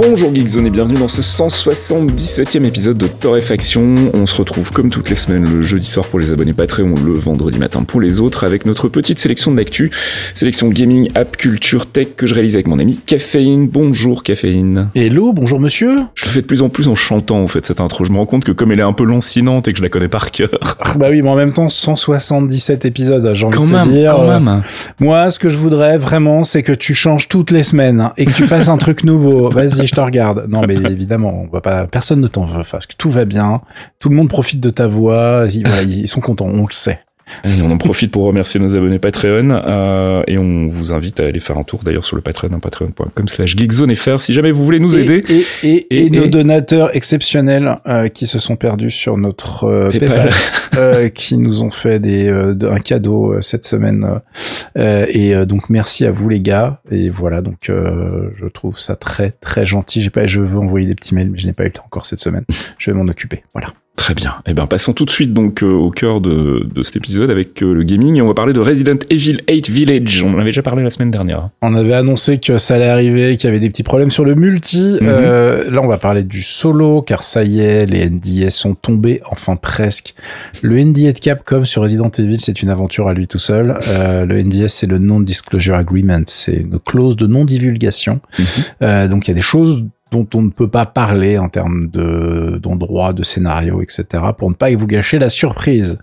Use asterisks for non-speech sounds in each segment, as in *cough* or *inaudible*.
Bonjour Geekzone et bienvenue dans ce 177e épisode de Torréfaction. On se retrouve comme toutes les semaines le jeudi soir pour les abonnés Patreon, le vendredi matin pour les autres avec notre petite sélection de l'actu, sélection gaming, app, culture, tech que je réalise avec mon ami Caféine. Bonjour Caféine. Hello, bonjour monsieur. Je le fais de plus en plus en chantant en fait cette intro. Je me rends compte que comme elle est un peu lancinante et que je la connais par cœur. Ah, bah oui, mais en même temps 177 épisodes, j'ai envie Quand de même, te dire. quand euh, même. Moi, ce que je voudrais vraiment, c'est que tu changes toutes les semaines hein, et que tu fasses un truc nouveau. *laughs* Vas-y, je te regarde. Non, mais *laughs* évidemment, on va pas. Personne ne t'en veut, parce que tout va bien. Tout le monde profite de ta voix. Ils, voilà, ils sont contents, on le sait. Et on en profite pour remercier nos abonnés Patreon euh, et on vous invite à aller faire un tour d'ailleurs sur le Patreon, hein, patreon.com slash geekzonefr si jamais vous voulez nous aider. et, et, et Et- nos donateurs exceptionnels euh, qui se sont perdus sur notre euh, Paypal. PayPal, euh, qui nous ont fait des, euh, un cadeau euh, cette semaine. et donc merci à vous les gars. Et voilà, donc euh, je trouve ça très très gentil. J'ai pas, je veux envoyer des petits mails, mais je n'ai pas eu le temps encore cette semaine. Je vais m'en occuper. Voilà. Très bien. Eh ben, passons tout de suite donc euh, au cœur de, de cet épisode avec euh, le gaming et on va parler de Resident Evil 8 Village. On en avait déjà parlé la semaine dernière. On avait annoncé que ça allait arriver, qu'il y avait des petits problèmes sur le multi. Mhm. Euh, là, on va parler du solo, car ça y est, les NDS sont tombés, enfin presque. Le NDA de Capcom sur Resident Evil, c'est une aventure à lui tout seul. Le NDS, c'est le Non-Disclosure Agreement, c'est une clause de non-divulgation. Mhm. Donc, il y a des choses dont on ne peut pas parler en termes de d'endroits, de scénario, etc. pour ne pas vous gâcher la surprise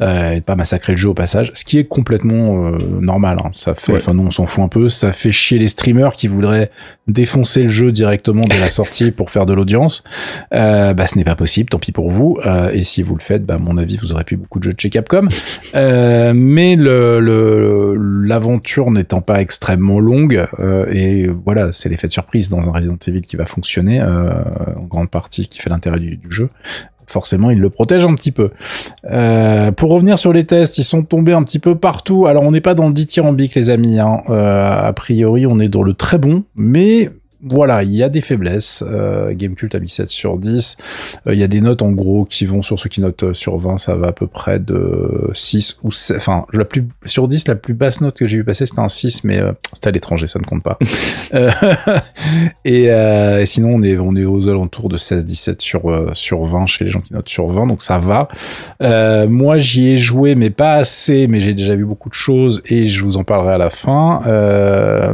euh, et de pas massacrer le jeu au passage, ce qui est complètement euh, normal. hein. Ça fait, Ouais. enfin nous on s'en fout un peu, ça fait chier les streamers qui voudraient défoncer le jeu directement dès la sortie pour faire de l'audience. Euh, bah ce n'est pas possible, tant pis pour vous. Euh, et si vous le faites, bah à mon avis vous aurez plus beaucoup de jeux de chez Capcom. Euh, mais le le- l'aventure n'étant pas extrêmement longue euh, et voilà, c'est l'effet de surprise dans un Resident Evil qui va fonctionner euh, en grande partie, qui fait l'intérêt du, jeu. Forcément, il le protège un petit peu. Euh, pour revenir sur les tests, ils sont tombés un petit peu partout. Alors, on n'est pas dans le dithyrambique, les amis. Hein. Euh, a priori, on est dans le très bon, mais voilà, il y a des faiblesses. Euh, Gamecult a mis 7 sur 10. Euh, il y a des notes en gros qui vont sur ceux qui notent euh, sur 20, ça va à peu près de 6 ou 7. Enfin, la plus, sur 10, la plus basse note que j'ai vu passer, c'était un 6, mais euh, c'était à l'étranger, ça ne compte pas. *laughs* *laughs* Et, et sinon, on est, on est aux alentours de 16-17 sur, sur 20 chez les gens qui notent sur 20, donc ça va. Moi, j'y ai joué, mais pas assez, mais j'ai déjà vu beaucoup de choses et je vous en parlerai à la fin.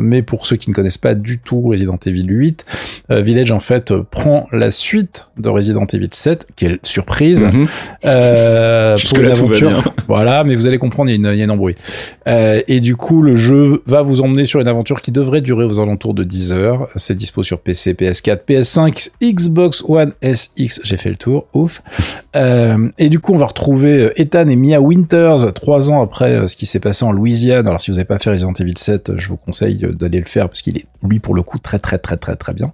Mais pour ceux qui ne connaissent pas du tout Resident Evil 8, euh, Village en fait euh, prend la suite de Resident Evil 7, quelle surprise, Mhm. euh, *laughs* Jusque-là, une tout va aventure. bien. *laughs* Voilà, mais vous allez comprendre, il y a une, y a une embrouille. Et du coup, le jeu va vous emmener sur une aventure qui devrait durer aux alentours de 10 heures. C'est dispo sur PC, PS4, PS5, Xbox One SX. J'ai fait le tour, ouf. Euh, et du coup, on va retrouver Ethan et Mia Winters, trois ans après ce qui s'est passé en Louisiane. Alors, si vous n'avez pas fait Resident Evil 7, euh, je vous conseille d'aller le faire parce qu'il est, lui, pour le coup, très, très, très, très, très bien.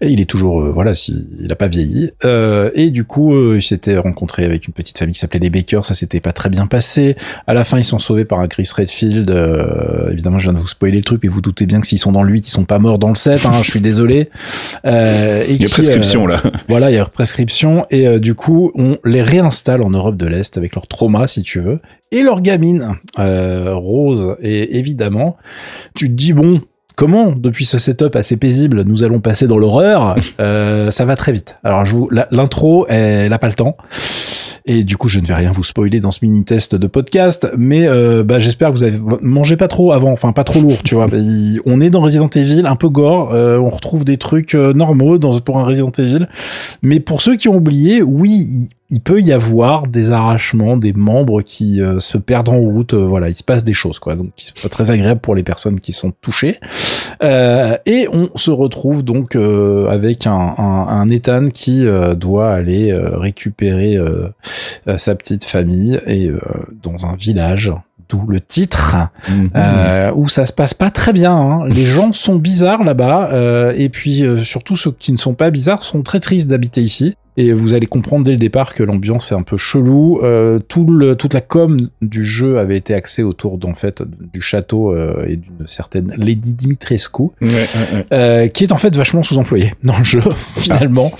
Et il est toujours, euh, voilà, si, il a pas vieilli. Euh, et du coup, euh, il s'était rencontré avec une petite famille qui s'appelait les Baker. Ça s'était pas très bien passé. À la fin, ils sont sauvés par un Chris Redfield. Euh, évidemment, je viens de vous spoiler le truc, mais vous doutez bien que s'ils sont dans le 8, ils sont pas morts dans le 7. Hein, je suis désolé. Euh, et Il y a qui, prescription là. voilà, il y a prescription et euh, du coup, on les réinstalle en Europe de l'Est avec leur trauma, si tu veux, et leur gamine, euh, Rose. Et évidemment, tu te dis bon. Comment, depuis ce setup assez paisible, nous allons passer dans l'horreur *laughs* euh, Ça va très vite. Alors, je vous, l'intro, elle n'a pas le temps. Et du coup, je ne vais rien vous spoiler dans ce mini test de podcast, mais euh, bah, j'espère que vous avez mangé pas trop avant, enfin pas trop lourd, tu vois. *laughs* Il- on est dans Resident Evil, un peu gore, euh, on retrouve des trucs euh, normaux dans pour un Resident Evil, mais pour ceux qui ont oublié, oui, il, peut y avoir des arrachements, des membres qui euh, se perdent en route. euh, voilà, il se passe des choses, quoi. Donc, c'est pas très agréable pour les personnes qui sont touchées. Euh, et on se retrouve donc euh, avec un, un, un Ethan qui euh, doit aller euh, récupérer sa petite famille et euh, dans un village. D'où le titre, Mhm. euh, où ça se passe pas très bien. hein. *laughs* Les gens sont bizarres là-bas, euh, et puis euh, surtout ceux qui ne sont pas bizarres sont très tristes d'habiter ici. Et vous allez comprendre dès le départ que l'ambiance est un peu chelou. Euh, tout le, toute la com du jeu avait été axée autour d'en fait du château euh, et d'une certaine Lady Dimitrescu, euh, qui est en fait vachement sous-employée *laughs* dans le jeu finalement.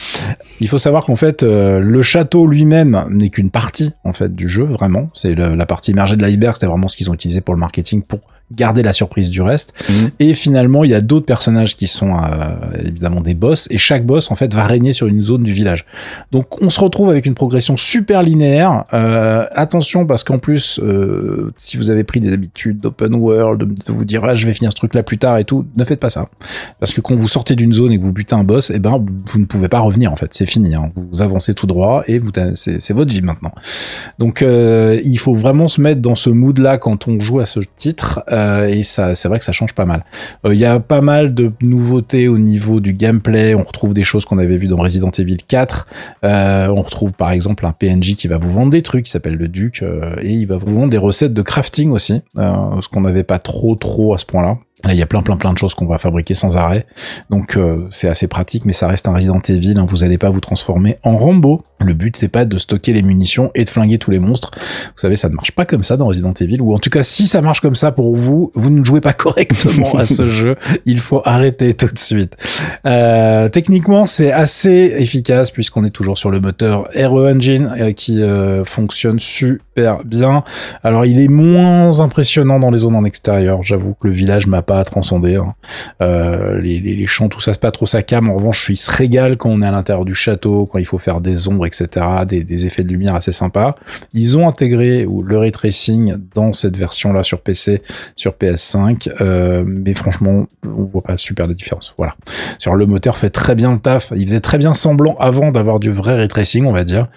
Il faut savoir qu'en fait euh, le château lui-même n'est qu'une partie en fait du jeu vraiment. C'est la partie immergée de l'iceberg, c'était vraiment ce qu'ils ont utilisé pour le marketing pour garder la surprise du reste. Mhm. Et finalement, il y a d'autres personnages qui sont euh, évidemment des boss, et chaque boss en fait va régner sur une zone du village. Donc on se retrouve avec une progression super linéaire. Euh, attention parce qu'en plus, euh, si vous avez pris des habitudes d'open world, de vous dire ah, je vais finir ce truc là plus tard et tout, ne faites pas ça. Parce que quand vous sortez d'une zone et que vous butez un boss, et eh ben vous ne pouvez pas revenir en fait, c'est fini. Hein. Vous avancez tout droit et vous c'est votre vie maintenant. Donc il faut vraiment se mettre dans ce mood là quand on joue à ce titre. Euh, et ça, c'est vrai que ça change pas mal. Euh, il y a pas mal de nouveautés au niveau du gameplay. On retrouve des choses qu'on avait vues dans Resident Evil 4. Euh, on retrouve par exemple un PNJ qui va vous vendre des trucs, qui s'appelle le Duc, et il va vous vendre des recettes de crafting aussi, ce qu'on n'avait pas trop trop à ce point-là. Là, il y a plein, plein, plein de choses qu'on va fabriquer sans arrêt. Donc, euh, c'est assez pratique, mais ça reste un Resident Evil. Hein. Vous n'allez pas vous transformer en Rambo. Le but, c'est pas de stocker les munitions et de flinguer tous les monstres. Vous savez, ça ne marche pas comme ça dans Resident Evil. Ou en tout cas, si ça marche comme ça pour vous, vous ne jouez pas *laughs* correctement à ce jeu. Il faut arrêter tout de suite. Euh, techniquement, c'est assez efficace puisqu'on est toujours sur le moteur RE Engine euh, qui fonctionne super bien. Alors, il est moins impressionnant dans les zones en extérieur. J'avoue que le village m'a pas à transcender. Hein. Euh, les, les, champs, tout ça, c'est pas trop sa cam. En revanche, il se régale quand on est à l'intérieur du château, quand il faut faire des ombres, etc., des, des effets de lumière assez sympas. Ils ont intégré le ray tracing dans cette version-là sur PC, sur PS5, euh, mais franchement, on voit pas super de différence. Voilà. Sur le moteur fait très bien le taf. Il faisait très bien semblant avant d'avoir du vrai ray tracing, on va dire.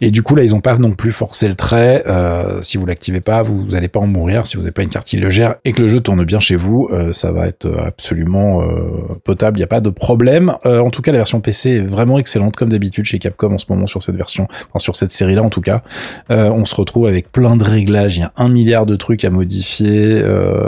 Et du coup, là, ils ont pas non plus forcé le trait. Euh, si vous l'activez pas, vous, vous allez pas en mourir. Si vous n'avez pas une carte qui le gère et que le jeu tourne bien chez vous, euh, ça va être absolument euh, potable, il n'y a pas de problème. En tout cas, la version PC est vraiment excellente, comme d'habitude chez Capcom en ce moment sur cette version, enfin sur cette série-là en tout cas. on se retrouve avec plein de réglages, il y a un milliard de trucs à modifier.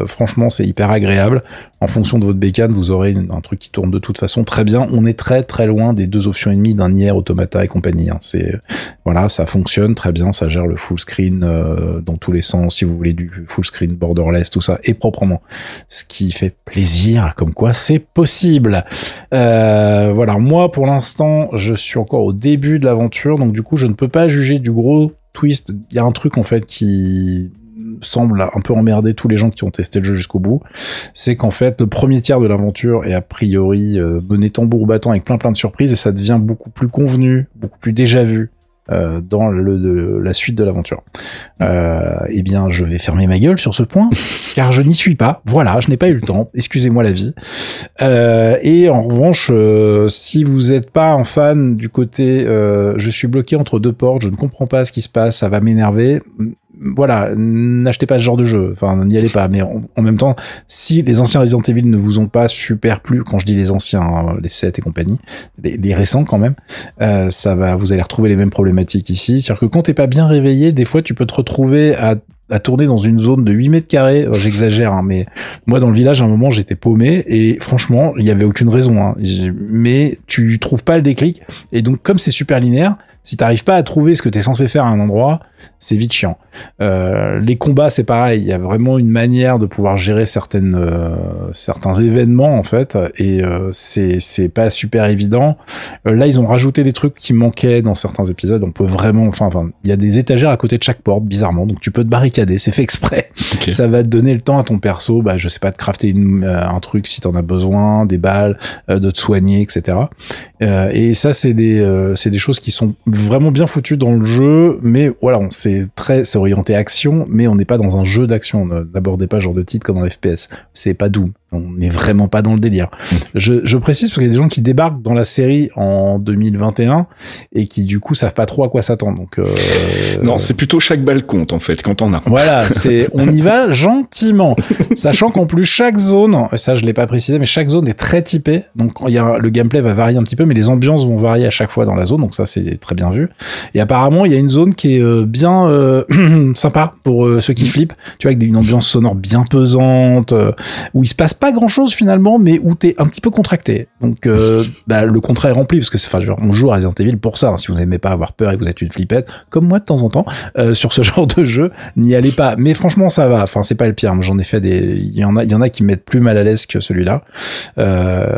franchement, c'est hyper agréable. En fonction de votre bécane, vous aurez un truc qui tourne de toute façon très bien. On est très très loin des deux options ennemies d'un Nier Automata et compagnie. Hein. C'est voilà, ça fonctionne très bien, ça gère le full screen dans tous les sens. Si vous voulez du full screen borderless, tout ça, et proprement. Ce qui qui fait plaisir, comme quoi c'est possible. Euh, voilà, moi pour l'instant, je suis encore au début de l'aventure, donc du coup, je ne peux pas juger du gros twist. Il y a un truc en fait qui semble un peu emmerder tous les gens qui ont testé le jeu jusqu'au bout, c'est qu'en fait le premier tiers de l'aventure est a priori euh, mené tambour battant avec plein plein de surprises et ça devient beaucoup plus convenu, beaucoup plus déjà vu euh, dans le, la suite de l'aventure. Euh, eh bien, je vais fermer ma gueule sur ce point, *laughs* car je n'y suis pas. Voilà, je n'ai pas eu le temps. Excusez-moi la vie. Euh, et en revanche, euh, si vous n'êtes pas un fan du côté, je suis bloqué entre deux portes, je ne comprends pas ce qui se passe, ça va m'énerver voilà, n'achetez pas ce genre de jeu. Enfin, n'y allez pas. Mais en, même temps, si les anciens Resident Evil ne vous ont pas super plu, quand je dis les anciens, hein, les 7 et compagnie, les, récents quand même, euh, ça va, vous allez retrouver les mêmes problématiques ici. C'est-à-dire que quand t'es pas bien réveillé, des fois, tu peux te retrouver à à tourner dans une zone de 8 mètres carrés. J'exagère, hein, mais moi dans le village à un moment j'étais paumé et franchement il y avait aucune raison. Hein. Mais tu trouves pas le déclic et donc comme c'est super linéaire, si t'arrives pas à trouver ce que tu es censé faire à un endroit, c'est vite chiant. Euh, les combats, c'est pareil. Il y a vraiment une manière de pouvoir gérer certaines, euh, certains événements en fait, et euh, c'est c'est pas super évident. Euh, là, ils ont rajouté des trucs qui manquaient dans certains épisodes. On peut vraiment, enfin, enfin, il y a des étagères à côté de chaque porte, bizarrement, donc tu peux te barricader. C'est fait exprès. Ça va te donner le temps à ton perso, bah, je sais pas, de crafter un truc si t'en as besoin, des balles, de te soigner, etc. et ça, c'est des, c'est des choses qui sont vraiment bien foutu dans le jeu, mais voilà, c'est très, c'est orienté action, mais on n'est pas dans un jeu d'action. N'abordez pas ce genre de titre comme un FPS. C'est pas Doom. On n'est vraiment pas dans le délire. Je, je précise parce qu'il y a des gens qui débarquent dans la série en 2021 et qui du coup savent pas trop à quoi s'attendre. Donc euh... non, c'est plutôt chaque balle compte en fait. Quand on a Voilà, c'est on y va gentiment, *laughs* sachant qu'en plus chaque zone, ça je l'ai pas précisé, mais chaque zone est très typée. Donc il y a, le gameplay va varier un petit peu, mais les ambiances vont varier à chaque fois dans la zone. Donc ça c'est très bien vu. Et apparemment il y a une zone qui est euh, bien euh, *clears throat* sympa pour euh, ceux qui mm. flippent. Tu vois avec une ambiance sonore bien pesante, où il se passe pas grand chose finalement, mais où t'es un petit peu contracté. Donc *laughs* bah, le contrat est rempli parce que c'est, enfin, on joue à Resident Evil pour ça. Hein. si vous n'aimez pas avoir peur et que vous êtes une flippette, comme moi de temps en temps, sur ce *laughs* genre de jeu, n'y Mais franchement ça va. Enfin c'est pas le pire. J'en ai fait des, il y en a, il y en a qui mettent plus mal à l'aise que celui-là.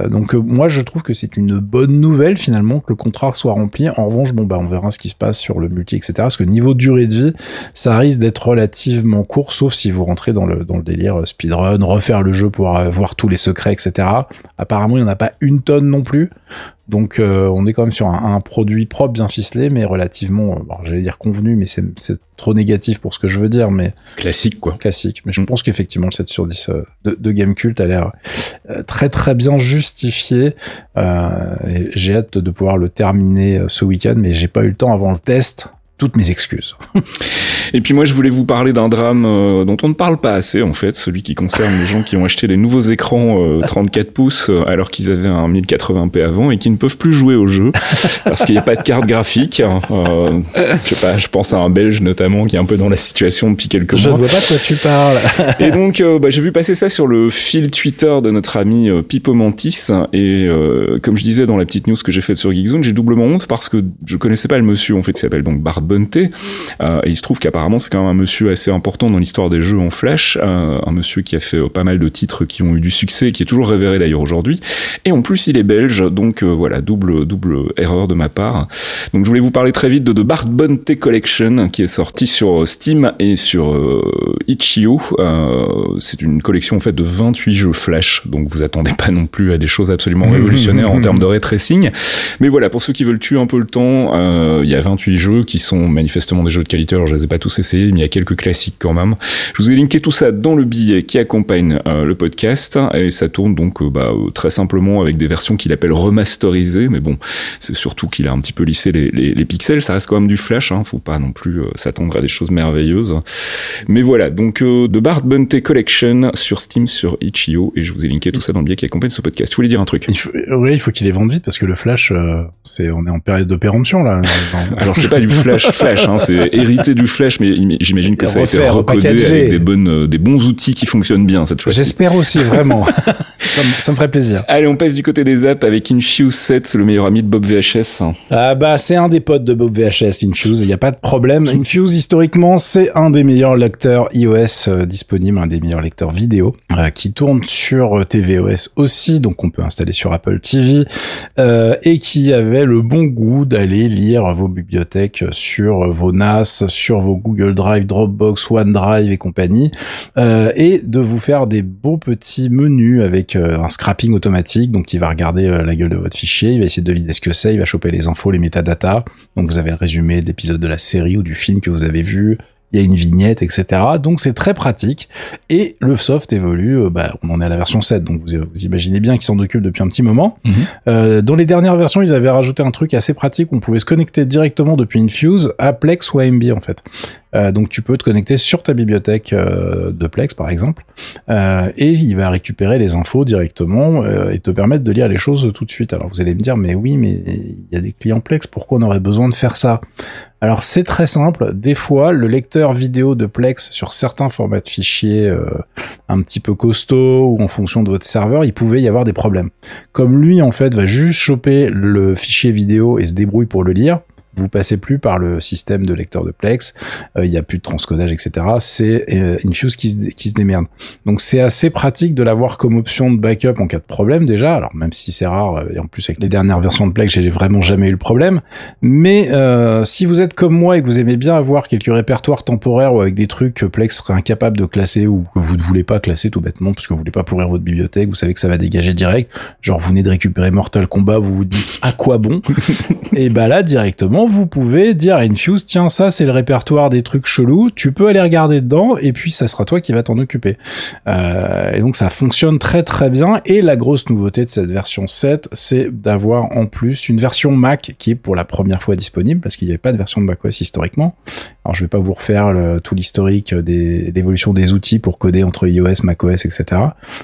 donc moi je trouve que c'est une bonne nouvelle finalement que le contrat soit rempli. En revanche, bon bah on verra ce qui se passe sur le multi, etc. Parce que niveau durée de vie, ça risque d'être relativement court, sauf si vous rentrez dans le dans le délire speedrun, refaire le jeu pour voir tous les secrets, etc. Apparemment, il n'y en a pas une tonne non plus. Donc euh, on est quand même sur un, produit propre, bien ficelé, mais relativement, euh, j'allais dire convenu, mais c'est trop négatif pour ce que je veux dire, mais classique quoi. Classique. Mais je mm. pense qu'effectivement le 7 sur 10 euh, de, de Game Cult a l'air très très bien justifié. j'ai hâte de pouvoir le terminer ce week-end, mais j'ai pas eu le temps avant le test toutes mes excuses. *laughs* Et puis moi, je voulais vous parler d'un drame euh, dont on ne parle pas assez, en fait, celui qui concerne les gens qui ont acheté les nouveaux écrans 34 euh, pouces euh, alors qu'ils avaient un 1080p avant et qui ne peuvent plus jouer au jeu parce qu'il n'y a pas de carte graphique. je sais pas, je pense à un Belge notamment qui est un peu dans la situation depuis quelques mois. Je ne vois pas de quoi tu parles. et donc, bah, j'ai vu passer ça sur le fil Twitter de notre ami Pipo Mantis et comme je disais dans la petite news que j'ai faite sur Geekzone, j'ai doublement honte parce que je connaissais pas le monsieur en fait, qui s'appelle donc Bart euh, et il se trouve qu'apparemment c'est quand même un monsieur assez important dans l'histoire des jeux en flash, euh, un monsieur qui a fait euh, pas mal de titres qui ont eu du succès, qui est toujours révéré d'ailleurs aujourd'hui. Et en plus il est belge, donc voilà double double erreur de ma part. Donc je voulais vous parler très vite de The Bart Bonte Collection qui est sorti sur Steam et sur Itch.io. c'est une collection en fait de 28 jeux flash, donc vous attendez pas non plus à des choses absolument mmh, révolutionnaires en mmh, termes de ray tracing. Mais voilà, pour ceux qui veulent tuer un peu le temps, il y a 28 jeux qui sont manifestement des jeux de qualité. Alors je les ai pas tous essayés, mais il y a quelques classiques quand même. Je vous ai linké tout ça dans le billet qui accompagne euh, le podcast et ça tourne donc euh, bah, euh, très simplement avec des versions qu'il appelle remasterisées. Mais bon, c'est surtout qu'il a un petit peu lissé les, les, les, pixels. Ça reste quand même du flash. Hein, faut pas non plus s'attendre à des choses merveilleuses. Mais voilà, donc The Bart Bunte Collection sur Steam, sur Itch.io et je vous ai linké tout ça dans le billet qui accompagne ce podcast. Tu voulais dire un truc Oui, il faut qu'il les vende vite parce que le flash, c'est on est en période de péremption là. Alors c'est pas du flash Flash, hein, c'est hérité du Flash, mais j'imagine que ça a été recodé avec des bonnes, euh, des bons outils qui fonctionnent bien cette fois-ci. J'espère aussi, vraiment. *laughs* ça, me, ferait plaisir. Allez, on passe du côté des apps avec Infuse 7, le meilleur ami de Bob VHS. Ah bah, c'est un des potes de Bob VHS, Infuse, il n'y a pas de problème. *laughs* Infuse, historiquement, c'est un des meilleurs lecteurs iOS euh, disponibles, un des meilleurs lecteurs vidéo, euh, qui tourne sur tvOS aussi, donc on peut installer sur Apple TV, et qui avait le bon goût d'aller lire vos bibliothèques sur vos NAS, sur vos Google Drive, Dropbox, OneDrive et compagnie, euh, et de vous faire des beaux petits menus avec euh, un scrapping automatique. Donc, il va regarder euh, la gueule de votre fichier, il va essayer de deviner ce que c'est, il va choper les infos, les métadatas. Donc, vous avez le résumé d'épisodes de la série ou du film que vous avez vu, il y a une vignette, etc. Donc c'est très pratique. Et le soft évolue, euh, bah, on en est à la version 7, donc vous, vous imaginez bien qu'ils s'en occupent depuis un petit moment. Mhm. Euh, dans les dernières versions, ils avaient rajouté un truc assez pratique, on pouvait se connecter directement depuis Infuse à Plex ou AMB en fait. Euh, donc tu peux te connecter sur ta bibliothèque euh, de Plex par exemple, euh, et il va récupérer les infos directement et te permettre de lire les choses tout de suite. Alors vous allez me dire, mais oui, mais il y a des clients Plex, pourquoi on aurait besoin de faire ça? Alors c'est très simple. Des fois, le lecteur vidéo de Plex sur certains formats de fichiers un petit peu costauds ou en fonction de votre serveur, il pouvait y avoir des problèmes. Comme lui en fait va juste choper le fichier vidéo et se débrouille pour le lire, vous passez plus par le système de lecteur de Plex, euh, il n'y a plus de transcodage, etc. C'est euh, Infuse qui se, qui se démerde. Donc c'est assez pratique de l'avoir comme option de backup en cas de problème déjà. Alors même si c'est rare, euh, et en plus avec les dernières versions de Plex, j'ai vraiment jamais eu le problème. Mais si vous êtes comme moi et que vous aimez bien avoir quelques répertoires temporaires ou avec des trucs que Plex serait incapable de classer ou que vous ne voulez pas classer tout bêtement parce que vous voulez pas pourrir votre bibliothèque, vous savez que ça va dégager direct. Genre vous venez de récupérer Mortal Kombat, vous vous dites à quoi bon? *laughs* Et bah là directement vous pouvez dire à Infuse, tiens, ça c'est le répertoire des trucs chelous, tu peux aller regarder dedans, et puis ça sera toi qui va t'en occuper. Euh, et donc ça fonctionne très très bien, et la grosse nouveauté de cette version 7, c'est d'avoir en plus une version Mac qui est pour la première fois disponible, parce qu'il n'y avait pas de version de macOS historiquement. Alors je vais pas vous refaire tout l'historique des l'évolution des outils pour coder entre iOS, macOS, etc.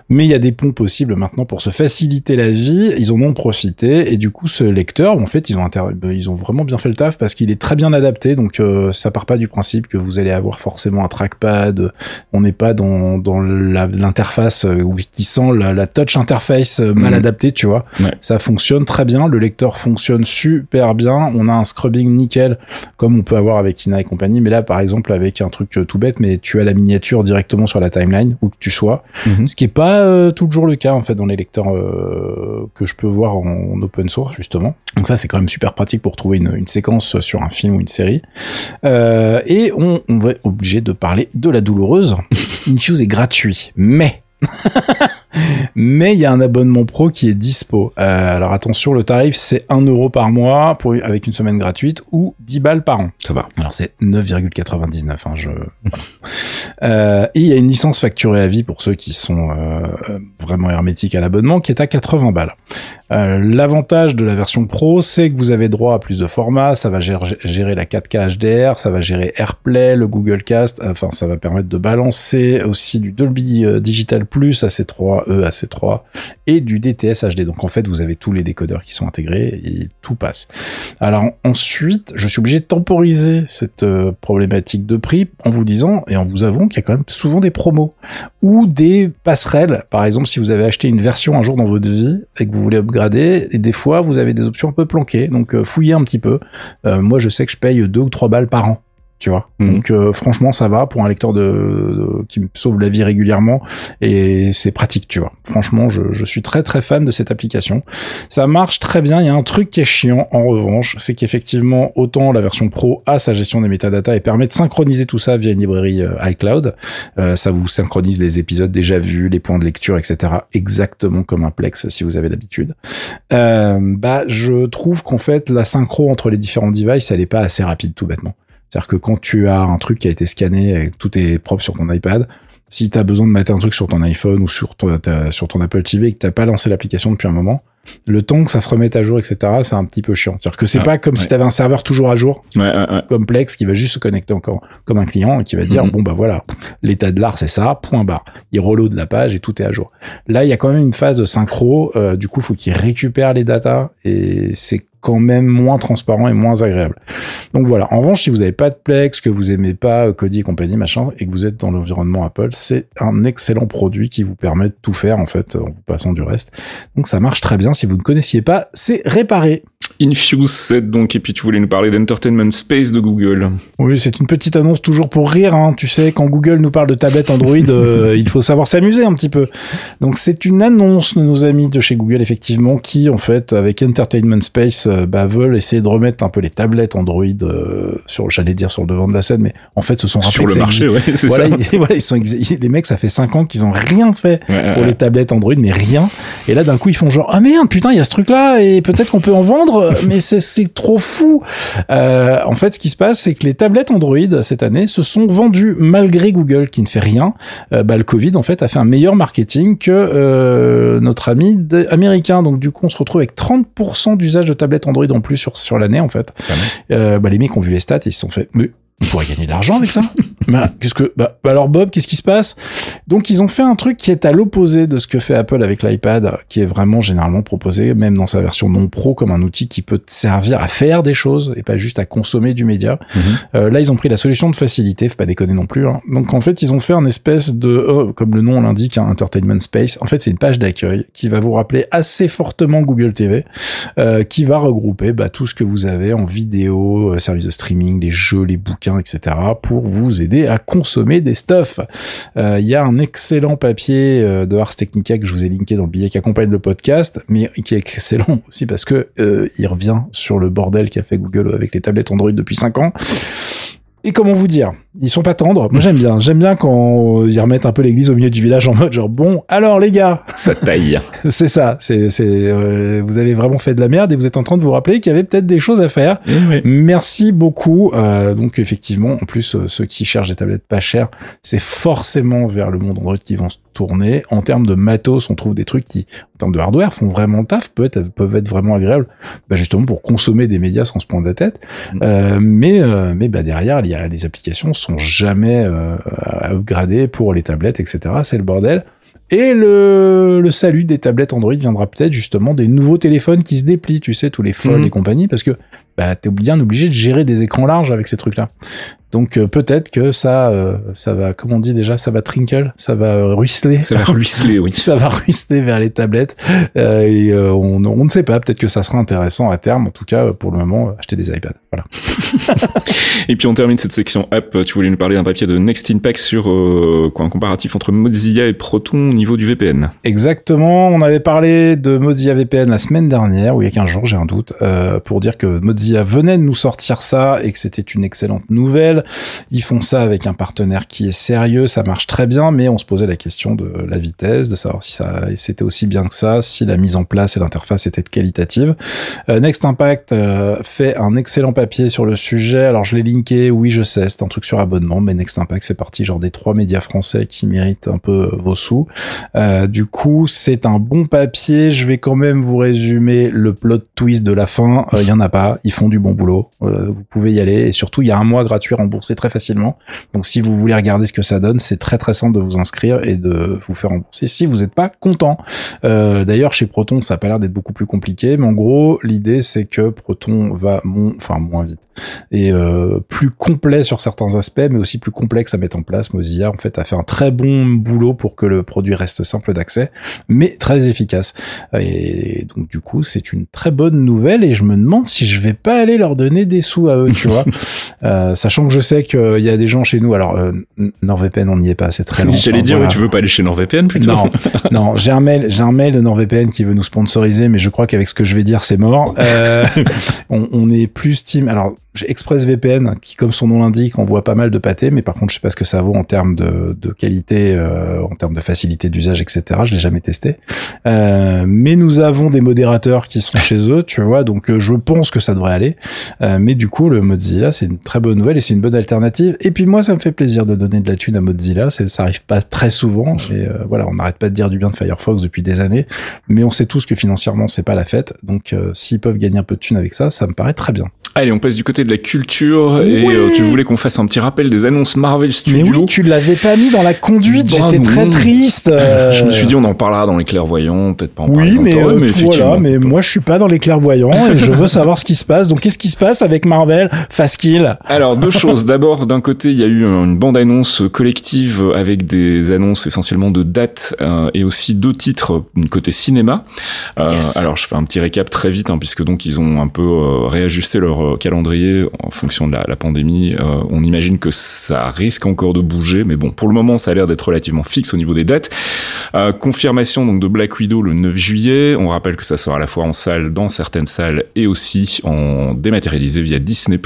Mais il y a des ponts possibles maintenant pour se faciliter la vie, ils en ont profité, et du coup ce lecteur, en fait, ils ont, ils ont vraiment bien fait le taf parce qu'il est très bien adapté, donc euh, ça part pas du principe que vous allez avoir forcément un trackpad, on n'est pas dans, dans l'interface euh, qui sent la, touch interface euh, mal mhm. adaptée, tu vois. Ça fonctionne très bien, le lecteur fonctionne super bien, on a un scrubbing nickel comme on peut avoir avec Ina et compagnie, mais là par exemple avec un truc tout bête, mais tu as la miniature directement sur la timeline où que tu sois, mhm. ce qui est pas toujours le cas en fait dans les lecteurs que je peux voir en, en open source justement. Donc ça c'est quand même super pratique pour trouver une, une, séquence sur un film ou une série. Euh, et on, on va être obligé de parler de la douloureuse. *laughs* Infuse est gratuit, mais *laughs* mais il y a un abonnement pro qui est dispo. Euh, alors attention, le tarif c'est 1 euro par mois pour, avec une semaine gratuite ou 10 balles par an. Ça va. Alors c'est 9,99. Hein, je... euh, et il y a une licence facturée à vie pour ceux qui sont euh, vraiment hermétiques à l'abonnement qui est à 80 balles. Euh, l'avantage de la version Pro, c'est que vous avez droit à plus de formats, ça va gérer, la 4K HDR, ça va gérer AirPlay, le Google Cast, enfin ça va permettre de balancer aussi du Dolby euh, Digital Plus AC3, E, AC3 et du DTS HD. Donc en fait, vous avez tous les décodeurs qui sont intégrés et tout passe. Alors ensuite, je suis obligé de temporiser cette euh, problématique de prix en vous disant et en vous avouant qu'il y a quand même souvent des promos ou des passerelles. Par exemple, si vous avez acheté une version un jour dans votre vie et que vous voulez upgrader et des fois vous avez des options un peu planquées. Donc euh, fouillez un petit peu. Euh, moi je sais que je paye deux ou trois balles par an tu vois. Mhm. Donc euh, franchement, ça va pour un lecteur de, qui me sauve la vie régulièrement et c'est pratique, tu vois. Franchement, je, je, suis très très fan de cette application. Ça marche très bien. Il y a un truc qui est chiant en revanche, c'est qu'effectivement, autant la version pro a sa gestion des métadatas et permet de synchroniser tout ça via une librairie euh, iCloud. Euh, ça vous synchronise les épisodes déjà vus, les points de lecture, etc. Exactement comme un Plex si vous avez l'habitude. bah, je trouve qu'en fait, la synchro entre les différents devices, elle est pas assez rapide tout bêtement. C'est-à-dire que quand tu as un truc qui a été scanné et tout est propre sur ton iPad, si tu as besoin de mettre un truc sur ton iPhone ou sur ton, sur ton Apple TV et que tu pas lancé l'application depuis un moment, le temps que ça se remette à jour, etc., c'est un petit peu chiant. C'est-à-dire que c'est ah, pas comme si tu avais un serveur toujours à jour, complexe, qui va juste se connecter encore comme un client et qui va dire, mhm. bon bah voilà, l'état de l'art c'est ça, point barre. Il reload la page et tout est à jour. Là, il y a quand même une phase de synchro, euh, du coup, faut qu'il récupère les datas et c'est quand même moins transparent et moins agréable. Donc voilà. En revanche, si vous n'avez pas de Plex, que vous aimez pas Kodi et compagnie, machin, et que vous êtes dans l'environnement Apple, c'est un excellent produit qui vous permet de tout faire, en fait, en vous passant du reste. Donc ça marche très bien. Si vous ne connaissiez pas, c'est réparé. Infuse 7 donc et puis tu voulais nous parler d'Entertainment Space de Google. Oui, c'est une petite annonce toujours pour rire. Hein. Tu sais, quand Google nous parle de tablettes Android, euh, *laughs* il faut savoir s'amuser un petit peu. Donc c'est une annonce de nos amis de chez Google effectivement qui en fait avec Entertainment Space euh, bah, veulent essayer de remettre un peu les tablettes Android euh, sur, j'allais dire sur le devant de la scène, mais en fait ce sont sur le marché, ouais, *laughs* c'est ça. *laughs* voilà, ils sont les mecs, ça fait 5 ans qu'ils ont rien fait pour les tablettes Android, mais rien. Et là d'un coup ils font genre ah merde putain il y a ce truc là et peut-être qu'on peut en vendre mais c'est trop fou. Euh, en fait, ce qui se passe, c'est que les tablettes Android cette année se sont vendues malgré Google qui ne fait rien. Euh, bah, le Covid, en fait, a fait un meilleur marketing que euh, notre ami américain. Donc, du coup, on se retrouve avec 30% d'usage de tablettes Android en plus sur, sur l'année, en fait. Euh, bah, les mecs ont vu les stats et ils se sont fait, mais on pourrait gagner de l'argent avec ça. *laughs* bah, qu'est-ce que, bah, bah, alors Bob, qu'est-ce qui se passe? Donc ils ont fait un truc qui est à l'opposé de ce que fait Apple avec l'iPad, qui est vraiment généralement proposé, même dans sa version non pro, comme un outil qui peut te servir à faire des choses et pas juste à consommer du média. Mhm. Euh, là, ils ont pris la solution de facilité, faut pas déconner non plus. Hein. Donc en fait, ils ont fait un espèce de, oh, comme le nom l'indique, un entertainment space. En fait, c'est une page d'accueil qui va vous rappeler assez fortement Google TV, euh, qui va regrouper bah, tout ce que vous avez en vidéo, euh, service de streaming, les jeux, les bouquins etc., pour vous aider à consommer des stuffs. Euh, il y a un excellent papier euh, de Ars Technica que je vous ai linké dans le billet qui accompagne le podcast, mais qui est excellent *laughs* aussi parce que euh, il revient sur le bordel qu'a fait Google avec les tablettes Android depuis 5 ans. Et comment vous dire? Ils sont pas tendres. Moi j'aime bien. J'aime bien quand ils remettent un peu l'église au milieu du village en mode genre bon alors les gars? Ça taille. *laughs* c'est ça. C'est c'est euh, vous avez vraiment fait de la merde et vous êtes en train de vous rappeler qu'il y avait peut-être des choses à faire. Eh Merci beaucoup. Euh, donc effectivement en plus euh, ceux qui cherchent des tablettes pas chères c'est forcément vers le monde Android qui vont se tourner. En termes de matos on trouve des trucs qui termes de hardware font vraiment le taf peut être peuvent être vraiment agréables. Bah, justement pour consommer des médias sans se prendre la tête. Mm. Euh, mais mais bah derrière il y a les applications sont jamais euh, upgradés pour les tablettes, etc. C'est le bordel. Et le, le, salut des tablettes Android viendra peut-être justement des nouveaux téléphones qui se déplient, tu sais, tous les phones Mhm. et compagnie, parce que bah, t'es bien obligé de gérer des écrans larges avec ces trucs-là. Donc euh, peut-être que ça, euh, ça va, comme on dit déjà, ça va trinkle, ça va euh, ruisseler. Ça va *laughs* ruisseler, oui. ça va ruisseler vers les tablettes euh, et on, on ne sait pas peut-être que ça sera intéressant à terme en tout cas pour le moment acheter des iPads voilà *laughs* Et puis on termine cette section app. Tu voulais nous parler d'un papier de Next Impact sur quoi, un comparatif entre Mozilla et Proton au niveau du VPN. Exactement, on avait parlé de Mozilla VPN la semaine dernière, ou il y a 15 jours, j'ai un doute, pour dire que Mozilla venait de nous sortir ça et que c'était une excellente nouvelle. Ils font ça avec un partenaire qui est sérieux, ça marche très bien, mais on se posait la question de la vitesse, de savoir si ça c'était aussi bien que ça, si la mise en place et l'interface étaient qualitative. Euh, Next Impact euh, fait un excellent papier sur le sujet. Alors je l'ai linké, oui je sais, c'est un truc sur abonnement, mais Next Impact fait partie genre des trois médias français qui méritent un peu vos sous. Euh, du coup, c'est un bon papier. Je vais quand même vous résumer le plot twist de la fin. Il y en a pas. Ils font du bon boulot. Euh, vous pouvez y aller. Et surtout, il y a un mois gratuit remboursé très facilement. Donc, si vous voulez regarder ce que ça donne, c'est très très simple de vous inscrire et de vous faire rembourser si vous n'êtes pas content. Euh, D'ailleurs, chez Proton, ça a pas l'air d'être beaucoup plus compliqué. Mais en gros, l'idée, c'est que Proton va mon... enfin moins vite et euh, plus complet sur certains aspects, mais aussi plus complexe à mettre en place. Mozilla, en fait, a fait un très bon boulot pour que le produit reste simple d'accès, mais très efficace. Et donc, du coup, c'est une très bonne nouvelle et je me demande si je vais pas aller leur donner des sous à eux, tu vois. *laughs* Euh, sachant que je sais qu'il y a des gens chez nous, alors euh, NordVPN, on n'y est pas, c'est très long. J'allais dire, voilà. tu veux pas aller chez NordVPN plutôt Non, *laughs* non, j'ai un mail, j'ai un mail de NordVPN qui veut nous sponsoriser, mais je crois qu'avec ce que je vais dire, c'est mort. Euh, *laughs* on, on est plus team. Alors, j'ai ExpressVPN qui, comme son nom l'indique, envoie pas mal de pâtés, mais par contre, je sais pas ce que ça vaut en termes de, de qualité, euh, en termes de facilité d'usage, etc. Je l'ai jamais testé. Euh, mais nous avons des modérateurs qui sont chez eux, tu vois, donc euh, je pense que ça devrait Euh, mais du coup, le Mozilla, c'est une très bonne nouvelle et c'est une bonne alternative. Et puis moi, ça me fait plaisir de donner de la thune à Mozilla. Ça arrive pas très souvent. Et euh, voilà, on n'arrête pas de dire du bien de Firefox depuis des années, mais on sait tous que financièrement, c'est pas la fête. Donc, euh, s'ils peuvent gagner un peu de thune avec ça, ça me paraît très bien. Allez, on passe du côté de la culture et euh, tu voulais qu'on fasse un petit rappel des annonces Marvel Mais Studios. oui, tu l'avais pas mis dans la conduite. Bah J'étais très triste. euh, *laughs* Je me suis dit, on en parlera dans les clairvoyants, peut-être pas en Oui, mais, euh, mais voilà, mais moi je suis pas dans les clairvoyants et je veux savoir ce qui se passe. Donc qu'est-ce qui se passe avec Marvel Fast Kill Alors deux choses. D'abord, d'un côté, il y a eu une bande-annonce collective avec des annonces essentiellement de dates euh, et aussi deux titres côté cinéma. Euh, Yes. Alors je fais un petit récap très vite hein, puisque donc ils ont un peu euh, réajusté leur euh, calendrier en fonction de la, pandémie. Euh, on imagine que ça risque encore de bouger, mais bon, pour le moment, ça a l'air d'être relativement fixe au niveau des dates. Euh, confirmation donc de Black Widow le 9 juillet. On rappelle que ça sera à la fois en salle dans certaines salles et aussi en dématérialisé via Disney+.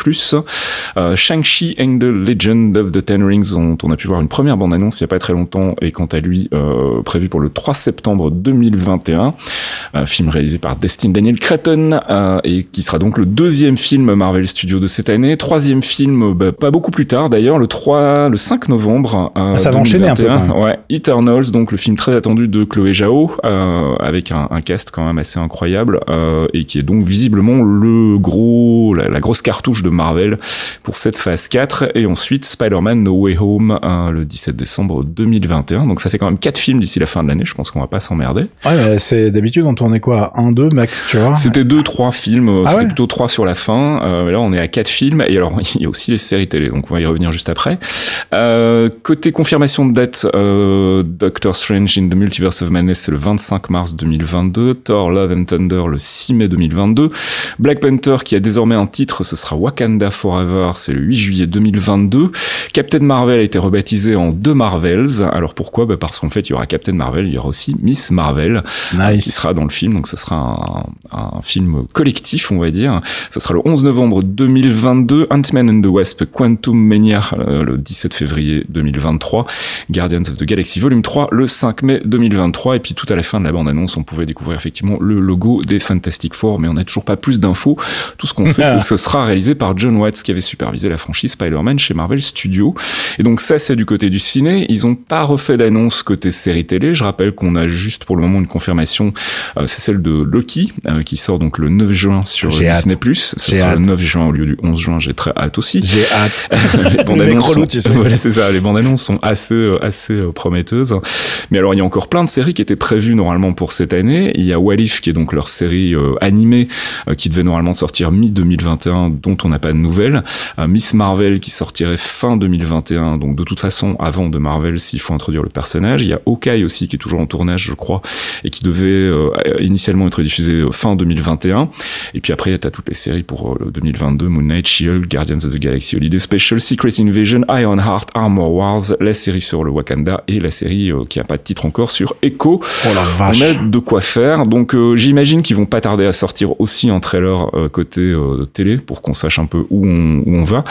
Shang-Chi and the Legend of the Ten Rings, dont on a pu voir une première bande-annonce il y a pas très longtemps, et quant à lui prévu pour le 3 septembre 2021. Un film réalisé par Destin Daniel Cretton et qui sera donc le deuxième film Marvel Studios de cette année. Troisième film, bah, pas beaucoup plus tard d'ailleurs, le 3, le 5 novembre. euh, Ah, ça va enchaîner un peu, 2021. quand même. Ouais, Eternals, donc le film très attendu de Chloé Zhao, euh, avec un, un cast quand même assez incroyable euh, et qui est donc visiblement le gros, la, la grosse cartouche de Marvel pour cette phase 4 et ensuite Spider-Man No Way Home euh, le 17 décembre 2021. Donc ça fait quand même quatre films d'ici la fin de l'année. Je pense qu'on va pas s'emmerder. Ouais, c'est d'habitude on tournait quoi, un, deux max, tu vois? C'était deux, trois films. euh, Ah C'était ouais? plutôt trois sur la fin. Euh, mais là, on est à quatre films. Et alors, *laughs* il y a aussi les séries télé. Donc, on va y revenir juste après. Euh, côté confirmation de date, euh, Doctor Strange in the Multiverse of Madness, c'est le 25 mars 2022. Thor Love and Thunder, le 6 mai 2022. Black Panther, qui a désormais un titre, ce sera Wakanda Forever, c'est le 8 juillet 2022. Captain Marvel a été rebaptisé en deux Marvels. Alors pourquoi? Bah Parce qu'en fait, il y aura Captain Marvel, il y aura aussi Miss Marvel qui Nice. sera dans le film. Donc ce sera un, un film collectif, on va dire. Ce sera le 11 11 novembre 2022, Ant-Man and the Wasp Quantum Mania euh, le 17 février 2023, Guardians of the Galaxy Volume 3 le 5 mai 2023 et puis tout à la fin de la bande-annonce, on pouvait découvrir effectivement le logo des Fantastic Four, mais on n'a toujours pas plus d'infos. Tout ce qu'on sait, c'est que *laughs* ce sera réalisé par John Watts qui avait supervisé la franchise Spider-Man chez Marvel Studios. Et donc ça, c'est du côté du ciné. Ils ont pas refait d'annonce côté série télé. Je rappelle qu'on a juste pour le moment une confirmation, euh, c'est celle de Loki euh, qui sort donc le 9 juin sur Disney+. Ça sera le 9 juin au lieu du 11 juin. J'ai très hâte aussi. J'ai hâte. *laughs* les bandes annonces, sont... tu sais. *laughs* voilà, c'est ça. Les bandes annonces sont assez euh, assez prometteuses. Mais alors il y a encore plein de séries qui étaient prévues normalement pour cette année. Il y a Walif qui est donc leur série animée qui devait normalement sortir mi 2021, dont on n'a pas de nouvelles. Miss Marvel qui sortirait fin 2021, donc de toute façon avant de Marvel s'il faut introduire le personnage. Il y a Hawkeye aussi qui est toujours en tournage, je crois, et qui devait euh, initialement être diffusé euh, fin 2021. Et puis après, t'as toutes les séries pour 2022, euh, Moon Knight, She-Hulk, Guardians of the Galaxy Holiday Special, Secret Invasion, Ironheart, Armor Wars, la série sur le Wakanda et la série qui a pas de titre encore sur Echo. Oh la vache. On a de quoi faire. Donc j'imagine qu'ils vont pas tarder à sortir aussi un trailer côté télé pour qu'on sache un peu où on, où on va.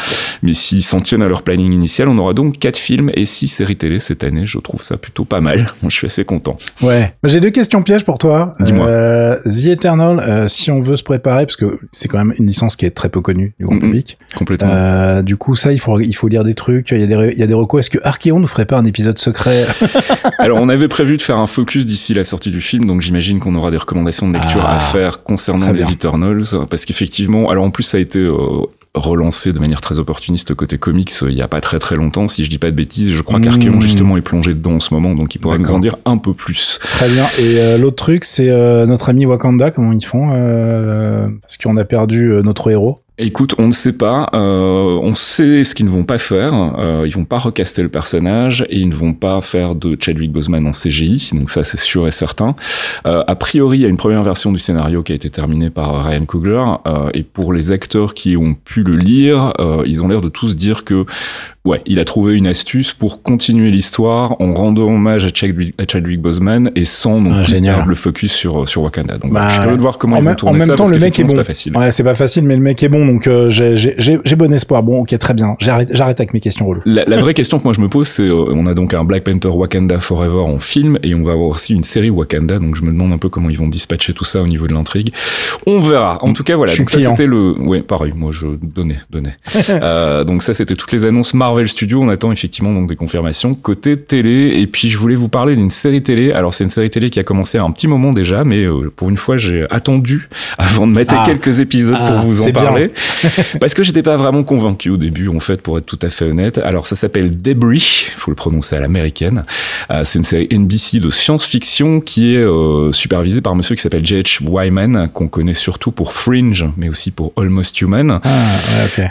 Mais s'ils s'en tiennent à leur planning initial, on aura donc quatre films et six séries télé cette année. Je trouve ça plutôt pas mal. *laughs* Je suis assez content. Ouais. J'ai deux questions pièges pour toi. Dis-moi. Euh, The Eternal, euh, si on veut se préparer, parce que c'est quand même une licence qui est très peu connue du grand Mhm. public. Complètement. Euh, du coup, ça, il faut, il faut lire des trucs. Il y a des, il y a des recos. Est-ce que Archeon nous ferait pas un épisode secret *laughs* *laughs* Alors, on avait prévu de faire un focus d'ici la sortie du film, donc j'imagine qu'on aura des recommandations de lecture Ah, à faire concernant les. Eternals, parce qu'effectivement, alors en plus ça a été euh, relancé de manière très opportuniste côté comics euh, il y a pas très très longtemps, si je dis pas de bêtises, je crois Mmh. qu'Archeon justement est plongé dedans en ce moment, donc il pourrait nous en dire un peu plus. Très bien. Et euh, l'autre truc, c'est euh, notre ami Wakanda. Comment ils font euh, Parce qu'on a perdu notre héros. Écoute, on ne sait pas. Euh, on sait ce qu'ils ne vont pas faire. Euh, ils vont pas recaster le personnage et ils ne vont pas faire de Chadwick Boseman en CGI. Donc ça, c'est sûr et certain. Euh, a priori, il y a une première version du scénario qui a été terminée par Ryan Coogler. Euh, et pour les acteurs qui ont pu le lire, ils ont l'air de tous dire que ouais, il a trouvé une astuce pour continuer l'histoire en rendant hommage à Chadwick, à Chadwick Boseman et sans non Ah, plus le focus sur sur Wakanda. Donc Bah, je suis curieux de voir comment en ils vont tourner en même ça temps, parce le mec est qu'effectivement, c'est bon. pas facile. Ouais, c'est pas facile, mais le mec est bon, donc euh, j'ai- j'ai j'ai- j'ai bon espoir. Bon, ok, très bien. J'arrête j'arrête avec mes questions reloues. La, la vraie question que moi je me pose, c'est euh, on a donc un Black Panther Wakanda Forever en film et on va avoir aussi une série Wakanda, donc je me demande un peu comment ils vont dispatcher tout ça au niveau de l'intrigue. On verra. En tout cas, voilà. Je Donc ça c'était le, ouais, pareil. Moi je donnais, donnais. *laughs* Euh, donc ça c'était toutes les annonces Marvel Studios. On attend effectivement donc des confirmations côté télé. Et puis je voulais vous parler d'une série télé. Alors c'est une série télé qui a commencé à un petit moment déjà, mais euh, pour une fois j'ai attendu avant de mettre Ah. quelques épisodes Ah, pour vous en bien. *laughs* Parce que j'étais pas vraiment convaincu au début, en fait, pour être tout à fait honnête. Alors, ça s'appelle Debris, faut le prononcer à l'américaine. Euh, c'est une série NBC de science-fiction qui est euh, supervisée par un monsieur qui s'appelle J.H. Wyman, qu'on connaît surtout pour Fringe, mais aussi pour Almost Human. Ah.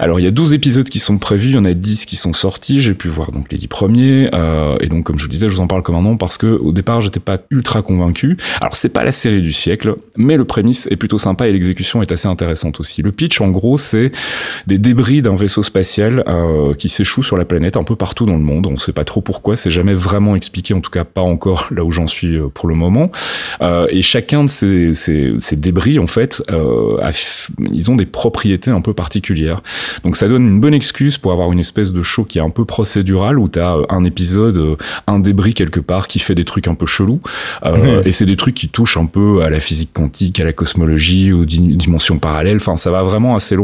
Alors il y a 12 épisodes qui sont prévus, il y en a 10 qui sont sortis, j'ai pu voir donc les 10 premiers euh, et donc comme je vous disais, je vous en parle comme un nom parce que au départ, j'étais pas ultra convaincu. Alors c'est pas la série du siècle, mais le prémisse est plutôt sympa et l'exécution est assez intéressante aussi. Le pitch en gros, c'est des débris d'un vaisseau spatial euh, qui s'échoue sur la planète un peu partout dans le monde. On sait pas trop pourquoi, c'est jamais vraiment expliqué, en tout cas pas encore là où j'en suis euh, pour le moment. Euh, et chacun de ces, ces, ces débris, en fait, euh, a ils ont des propriétés un peu particulières. Donc ça donne une bonne excuse pour avoir une espèce de show qui est un peu procédural, où tu as un épisode, un débris quelque part qui fait des trucs un peu chelous. Euh. Et c'est des trucs qui touchent un peu à la physique quantique, à la cosmologie, aux di- dimensions parallèles. Enfin, ça va vraiment assez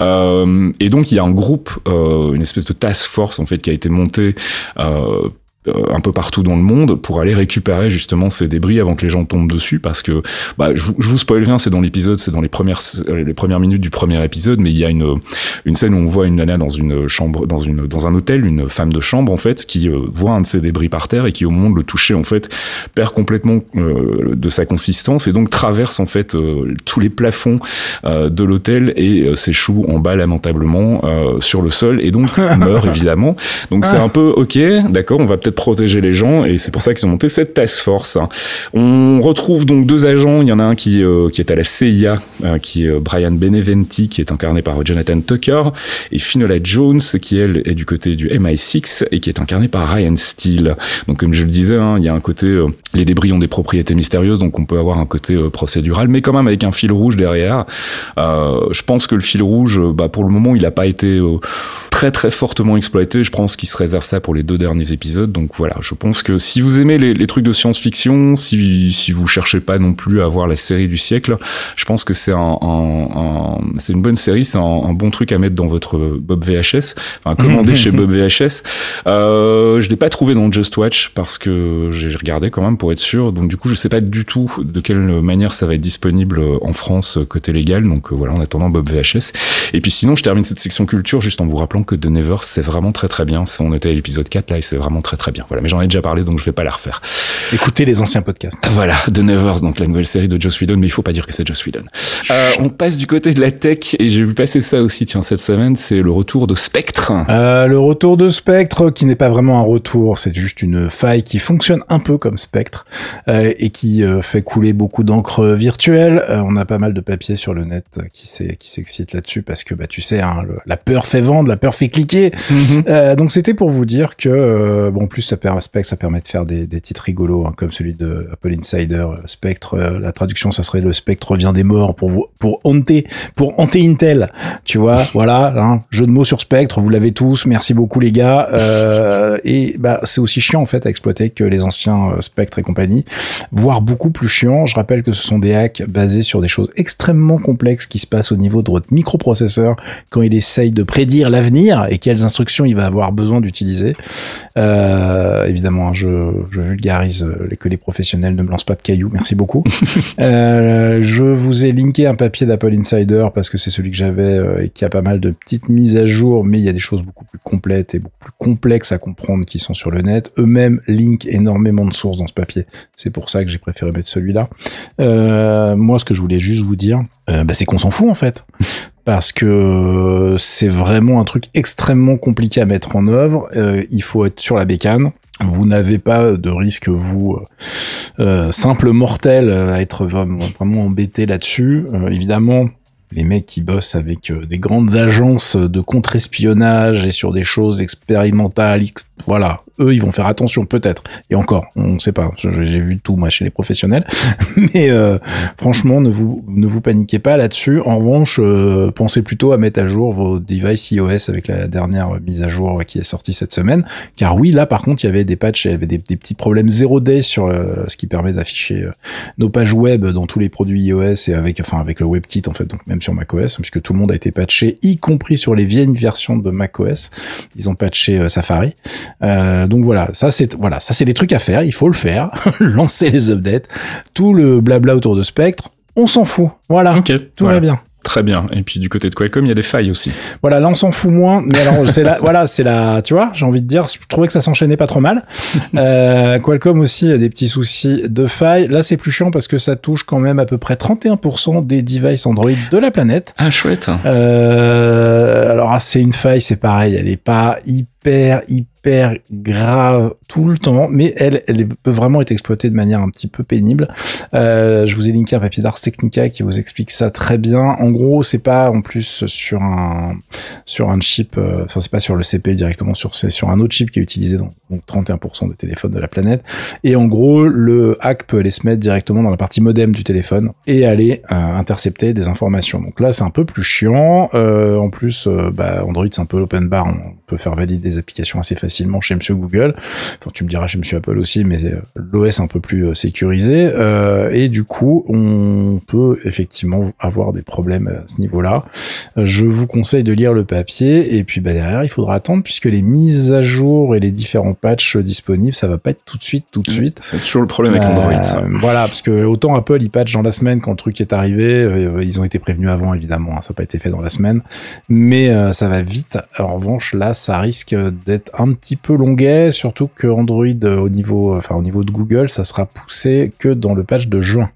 Euh, et donc il y a un groupe, euh, une espèce de task force en fait qui a été monté euh, euh, un peu partout dans le monde pour aller récupérer justement ces débris avant que les gens tombent dessus parce que bah, je, vous- je vous spoil rien c'est dans l'épisode c'est dans les premières euh, les premières minutes du premier épisode mais il y a une une scène où on voit une nana dans une chambre dans une dans un hôtel une femme de chambre en fait qui euh, voit un de ces débris par terre et qui au moment de le toucher en fait perd complètement euh, de sa consistance et donc traverse en fait euh, tous les plafonds euh, de l'hôtel et euh, s'échoue en bas lamentablement euh, sur le sol et donc *laughs* meurt évidemment. Donc c'est un peu ok d'accord on va peut-être protéger les gens et c'est pour ça qu'ils ont monté cette task force. On retrouve donc deux agents. Il y en a un qui, qui est à la CIA, qui est Brian Beneventi, qui est incarné par Jonathan Tucker, et Finola Jones, qui elle est du côté du MI6 et qui est incarné par Ryan Steele. Donc comme je le disais, hein, il y a un côté les débris ont des propriétés mystérieuses, donc on peut avoir un côté procédural, mais quand même avec un fil rouge derrière. je pense que le fil rouge, bah, pour le moment, il n'a pas été très très fortement exploité. Je pense qu'il se réserve ça pour les deux derniers épisodes. Donc voilà, je pense que si vous aimez les, trucs de science-fiction, si, si vous cherchez pas non plus à voir la série du siècle, je pense que c'est un, un, c'est une bonne série, c'est un, bon truc à mettre dans votre Bob VHS, enfin *laughs* commander chez Bob VHS. Euh, je l'ai pas trouvé dans Just Watch parce que j'ai regardé quand même pour être sûr. Donc du coup, je sais pas du tout de quelle manière ça va être disponible en France côté légal. Donc euh, voilà, en attendant Bob VHS. Et puis sinon, je termine cette section culture juste en vous rappelant que The Never, c'est vraiment très très bien. On était à l'épisode 4 là et c'est vraiment très très Voilà, mais j'en ai déjà parlé donc je vais pas la refaire. Écoutez les anciens podcasts. Voilà, The Nevers, donc la nouvelle série de Joss Whedon, mais il faut pas dire que c'est Joss Whedon. Euh, on passe du côté de la tech et j'ai vu passer ça aussi tiens cette semaine, c'est le retour de Spectre. Euh, le retour de Spectre qui n'est pas vraiment un retour, c'est juste une faille qui fonctionne un peu comme Spectre euh, et qui euh, fait couler beaucoup d'encre virtuelle. Euh, on a pas mal de papiers sur le net qui s'excitent là-dessus parce que bah tu sais hein, la peur fait vendre, la peur fait cliquer. Mhm. donc c'était pour vous dire que bon plus ça permet Spectre ça permet de faire des, des titres rigolos hein, comme celui de Apple Insider Spectre. la traduction ça serait le Spectre vient des morts pour pour hanter pour hanter Intel. Tu vois *laughs* voilà hein, jeu de mots sur Spectre vous l'avez tous merci beaucoup les gars euh, et bah c'est aussi chiant en fait à exploiter que les anciens Spectre et compagnie voire beaucoup plus chiant. Je rappelle que ce sont des hacks basés sur des choses extrêmement complexes qui se passent au niveau de votre microprocesseur quand il essaye de prédire l'avenir et quelles instructions il va avoir besoin d'utiliser. Euh, évidemment, je, je vulgarise que les professionnels ne me lancent pas de cailloux. Merci beaucoup. *laughs* euh, je vous ai linké un papier d'Apple Insider parce que c'est celui que j'avais euh, et qui a pas mal de petites mises à jour, mais il y a des choses beaucoup plus complètes et beaucoup plus complexes à comprendre qui sont sur le net. Eux-mêmes linkent énormément de sources dans ce papier. C'est pour ça que j'ai préféré mettre celui-là. Euh, moi, ce que je voulais juste vous dire, euh, bah, c'est qu'on s'en fout en fait. *laughs* Parce que c'est vraiment un truc extrêmement compliqué à mettre en œuvre. Euh, il faut être sur la bécane. Vous n'avez pas de risque, vous, simple mortel, à être vraiment, vraiment embêté là-dessus. évidemment, les mecs qui bossent avec des grandes agences de contre-espionnage et sur des choses expérimentales, voilà, eux, ils vont faire attention peut-être. Et encore, on ne sait pas. J'ai vu tout moi chez les professionnels, *laughs* mais euh, franchement, ne vous ne vous paniquez pas là-dessus. En revanche, euh, pensez plutôt à mettre à jour vos devices iOS avec la dernière mise à jour qui est sortie cette semaine. Car oui, là par contre, il y avait des patchs, il y avait des, petits problèmes zéro day sur euh, ce qui permet d'afficher nos pages web dans tous les produits iOS et avec enfin avec le WebKit en fait, donc même sur macOS, puisque tout le monde a été patché, y compris sur les vieilles versions de macOS. Ils ont patché Safari. Euh, donc voilà, ça c'est voilà, ça c'est des trucs à faire, il faut le faire, *laughs* lancer les updates, tout le blabla autour de Spectre, on s'en fout. Voilà, tout va bien. Très bien. Et puis du côté de Qualcomm, il y a des failles aussi. Voilà, là on s'en fout moins, mais alors *laughs* c'est la, voilà, c'est la, tu vois, j'ai envie de dire, je trouvais que ça s'enchaînait pas trop mal. *laughs* Euh, Qualcomm aussi a des petits soucis de failles. Là c'est plus chiant parce que ça touche quand même à peu près 31% des devices Android de la planète. Ah chouette. Euh, alors ah, c'est une faille, c'est pareil, elle est pas hyper hyper hyper grave tout le temps, mais elle, elle peut vraiment être exploitée de manière un petit peu pénible. Euh, je vous ai linké un papier d'Ars Technica qui vous explique ça très bien. En gros, c'est pas en plus sur un sur un chip, euh, enfin c'est pas sur le CPU directement, sur c'est sur un autre chip qui est utilisé dans donc 31% des téléphones de la planète. Et en gros, le hack peut aller se mettre directement dans la partie modem du téléphone et aller euh, intercepter des informations. Donc là, c'est un peu plus chiant. Euh, en plus, bah, Android c'est un peu l'open bar, on peut faire valider des applications assez facilement chez Monsieur Google. Enfin, tu me diras chez Monsieur Apple aussi, mais euh, l'OS un peu plus euh, sécurisé. Euh, et du coup, on peut effectivement avoir des problèmes à ce niveau-là. Je vous conseille de lire le papier et puis bah, derrière, il faudra attendre puisque les mises à jour et les différents patchs disponibles, ça va pas être tout de suite, tout de suite. C'est toujours le problème avec Android. Ça. Voilà, parce que autant Apple, ils patchent dans la semaine quand le truc est arrivé, ils ont été prévenus avant évidemment, hein, ça n'a pas été fait dans la semaine, mais ça va vite. En revanche, là, ça risque d'être un petit peu longuet, surtout que Android euh, au niveau, enfin au niveau de Google, ça sera poussé que dans le patch de juin.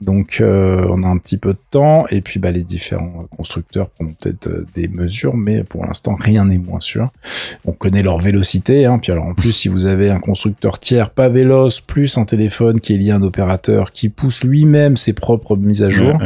Donc euh, on a un petit peu de temps et puis bah, les différents constructeurs prendront peut-être euh, des mesures, mais pour l'instant rien n'est moins sûr. On connaît leur vélocité, hein, puis alors en plus si vous avez un constructeur tiers pas véloce plus un téléphone qui est lié à un opérateur qui pousse lui-même ses propres mises à jour,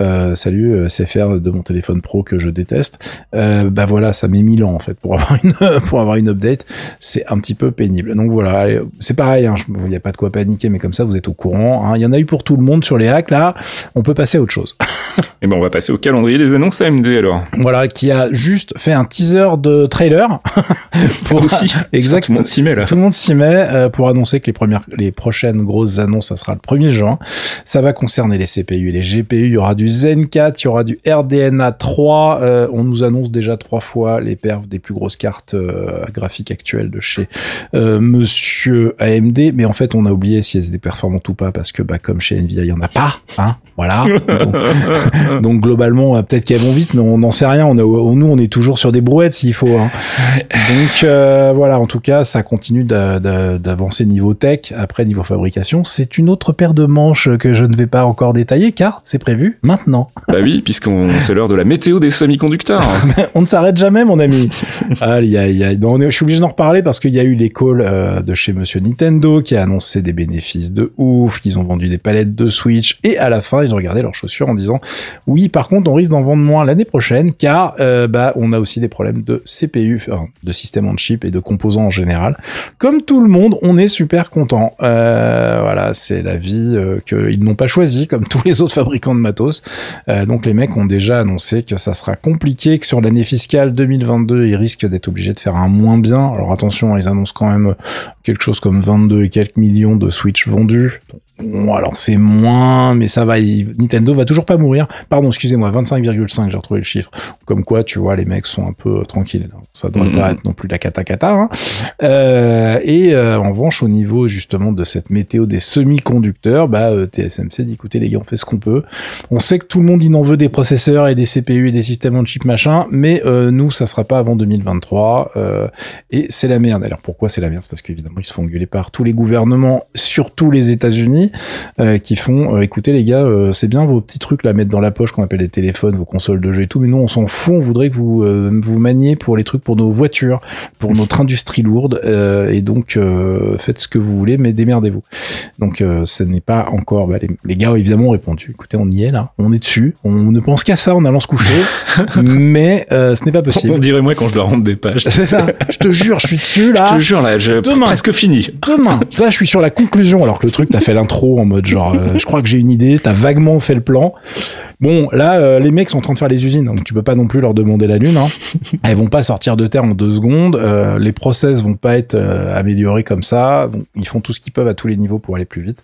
euh, salut euh, CFR de mon téléphone pro que je déteste, bah voilà ça met 1000 ans en fait pour avoir une *laughs* pour avoir une update, c'est un petit peu pénible. Donc voilà, c'est pareil, hein, il n'y a pas de quoi paniquer, mais comme ça vous êtes au courant. hein. Il y en a eu pour tout le monde sur les hacks là, on peut passer à autre chose. *laughs* Et ben on va passer au calendrier des annonces AMD alors. Voilà, qui a juste fait un teaser de trailer *laughs* pour Aussi. exact. *laughs* Tout le monde s'y met là. Tout le monde s'y met euh, pour annoncer que les premières, les prochaines grosses annonces, ça sera le 1er juin. Ça va concerner les CPU et les GPU. Il y aura du Zen 4, il y aura du RDNA 3. Euh, on nous annonce déjà trois fois les perfs des plus grosses cartes euh, graphiques actuelles de chez Monsieur AMD. Mais en fait, on a oublié si elles étaient performantes ou pas parce que, bah, comme chez Nvidia, il y en a pas. Hein, voilà. *laughs* Donc, *laughs* donc globalement, euh, peut-être qu'elles vont vite, mais on n'en sait rien. On a, nous, on est toujours sur des brouettes s'il faut. hein. Donc euh, voilà, en tout cas, ça continue d'a- d'a- d'avancer niveau tech. Après, niveau fabrication, c'est une autre paire de manches que je ne vais pas encore détailler car c'est prévu maintenant. bah oui, puisqu'on c'est l'heure de la météo des semi-conducteurs. *laughs* on ne s'arrête jamais, mon ami. Aïe, aïe. Non, on est- je suis obligé d'en reparler parce qu'il y a eu les calls euh, de chez Monsieur Nintendo qui a annoncé des bénéfices de ouf, qu'ils ont vendu des palettes de Switch et à la fin, ils ont regardé leurs chaussures en disant oui, par contre, on risque d'en vendre moins l'année prochaine car euh, bah on a aussi des problèmes de CPU, enfin, de système on chip et de composants en général. Comme tout le monde, on est super content. Euh, voilà, c'est la vie euh, qu'ils n'ont pas choisie comme tous les autres fabricants de matos. Euh, donc les mecs ont déjà annoncé que ça sera compliqué, que sur l'année fiscale 2022, ils risquent d'être obligés de faire un moins bien. Alors attention, ils annoncent quand même quelque chose comme 22 et quelques millions de Switch vendus. Bon, alors c'est moins, mais ça va. il- Nintendo va toujours pas mourir. Pardon, excusez-moi, 25,5, j'ai retrouvé le chiffre. Comme quoi, tu vois, les mecs sont un peu euh, tranquilles. Ça devrait Mhm. pas être non plus la cata cata. Hein. Euh, et euh, en revanche, au niveau justement de cette météo des semi-conducteurs, bah euh, TSMC dit écoutez les gars, on fait ce qu'on peut. On sait que tout le monde il en veut des processeurs et des CPU et des systèmes on chip machin, mais euh, nous ça sera pas avant 2023 euh, et c'est la merde. Alors pourquoi c'est la merde? C'est parce qu'évidemment ils se font engueuler par tous les gouvernements, surtout les États-Unis, euh, qui font euh, écoutez les gars, euh, c'est bien vos petits trucs là mettre dans la poche qu'on appelle les téléphones, vos consoles de jeux et tout, mais nous on s'en fout, on voudrait que vous vous maniez pour les trucs pour nos voitures, pour notre *laughs* industrie lourde et donc faites ce que vous voulez, mais démerdez-vous. Donc ce n'est pas encore. bah, les, les gars évidemment ont répondu. Écoutez, on y est là, on est dessus, on ne pense qu'à ça en allant se coucher, *laughs* mais ce n'est pas On possible. dirait moi quand je dois rendre des pages. C'est ça. Je te jure, je suis dessus *laughs* Je là. te jure là, je presque fini. Demain, là, je suis sur la conclusion, alors que le truc, t'as fait l'intro en mode genre, euh, je crois que j'ai une idée, t'as vaguement fait le plan. Bon, là, euh, les mecs sont en train de faire les usines, donc tu peux pas non plus leur demander la lune. Hein. *laughs* Elles vont pas sortir de terre en deux secondes. euh, les process vont pas être euh, améliorés comme ça. Donc, ils font tout ce qu'ils peuvent à tous les niveaux pour aller plus vite,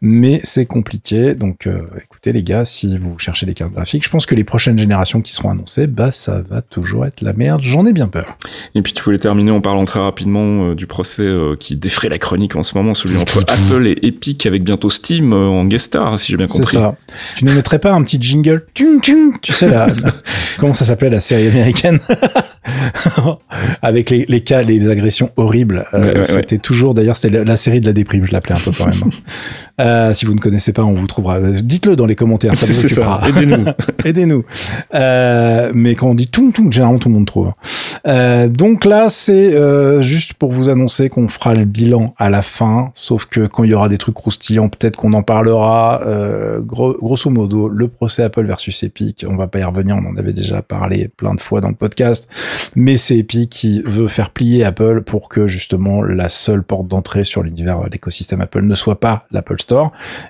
mais c'est compliqué. Donc, écoutez les gars, si vous cherchez les cartes graphiques, je pense que les prochaines générations qui seront annoncées, bah ça va toujours être la merde. J'en ai bien peur. Et puis tu voulais terminer en parlant très rapidement du procès qui défraie la chronique en ce moment, celui entre Apple et Epic avec bientôt Steam en guest star, si j'ai bien C'est compris. ça. Tu ne mettrais pas un petit jingle Tum, tum Tu sais, la, la- comment ça s'appelait la série américaine? *laughs* Avec les, les cas, les agressions horribles. Euh, Ouais, ouais, ouais. c'était toujours, d'ailleurs, c'était la, la série de la déprime, je l'appelais un peu quand même. Euh, si vous ne connaissez pas, on vous trouvera. Dites-le dans les commentaires, ça *laughs* vous occupera. Aidez-nous. *laughs* Aidez-nous. Euh, mais quand on dit tout, tout, généralement tout le monde trouve. Euh, donc là, c'est euh, juste pour vous annoncer qu'on fera le bilan à la fin. Sauf que quand il y aura des trucs croustillants, peut-être qu'on en parlera. Euh, gros- grosso modo, le procès Apple versus Epic, on va pas y revenir. On en avait déjà parlé plein de fois dans le podcast. Mais c'est Epic qui veut faire plier Apple pour que justement la seule porte d'entrée sur l'univers, euh, l'écosystème Apple ne soit pas l'Apple Store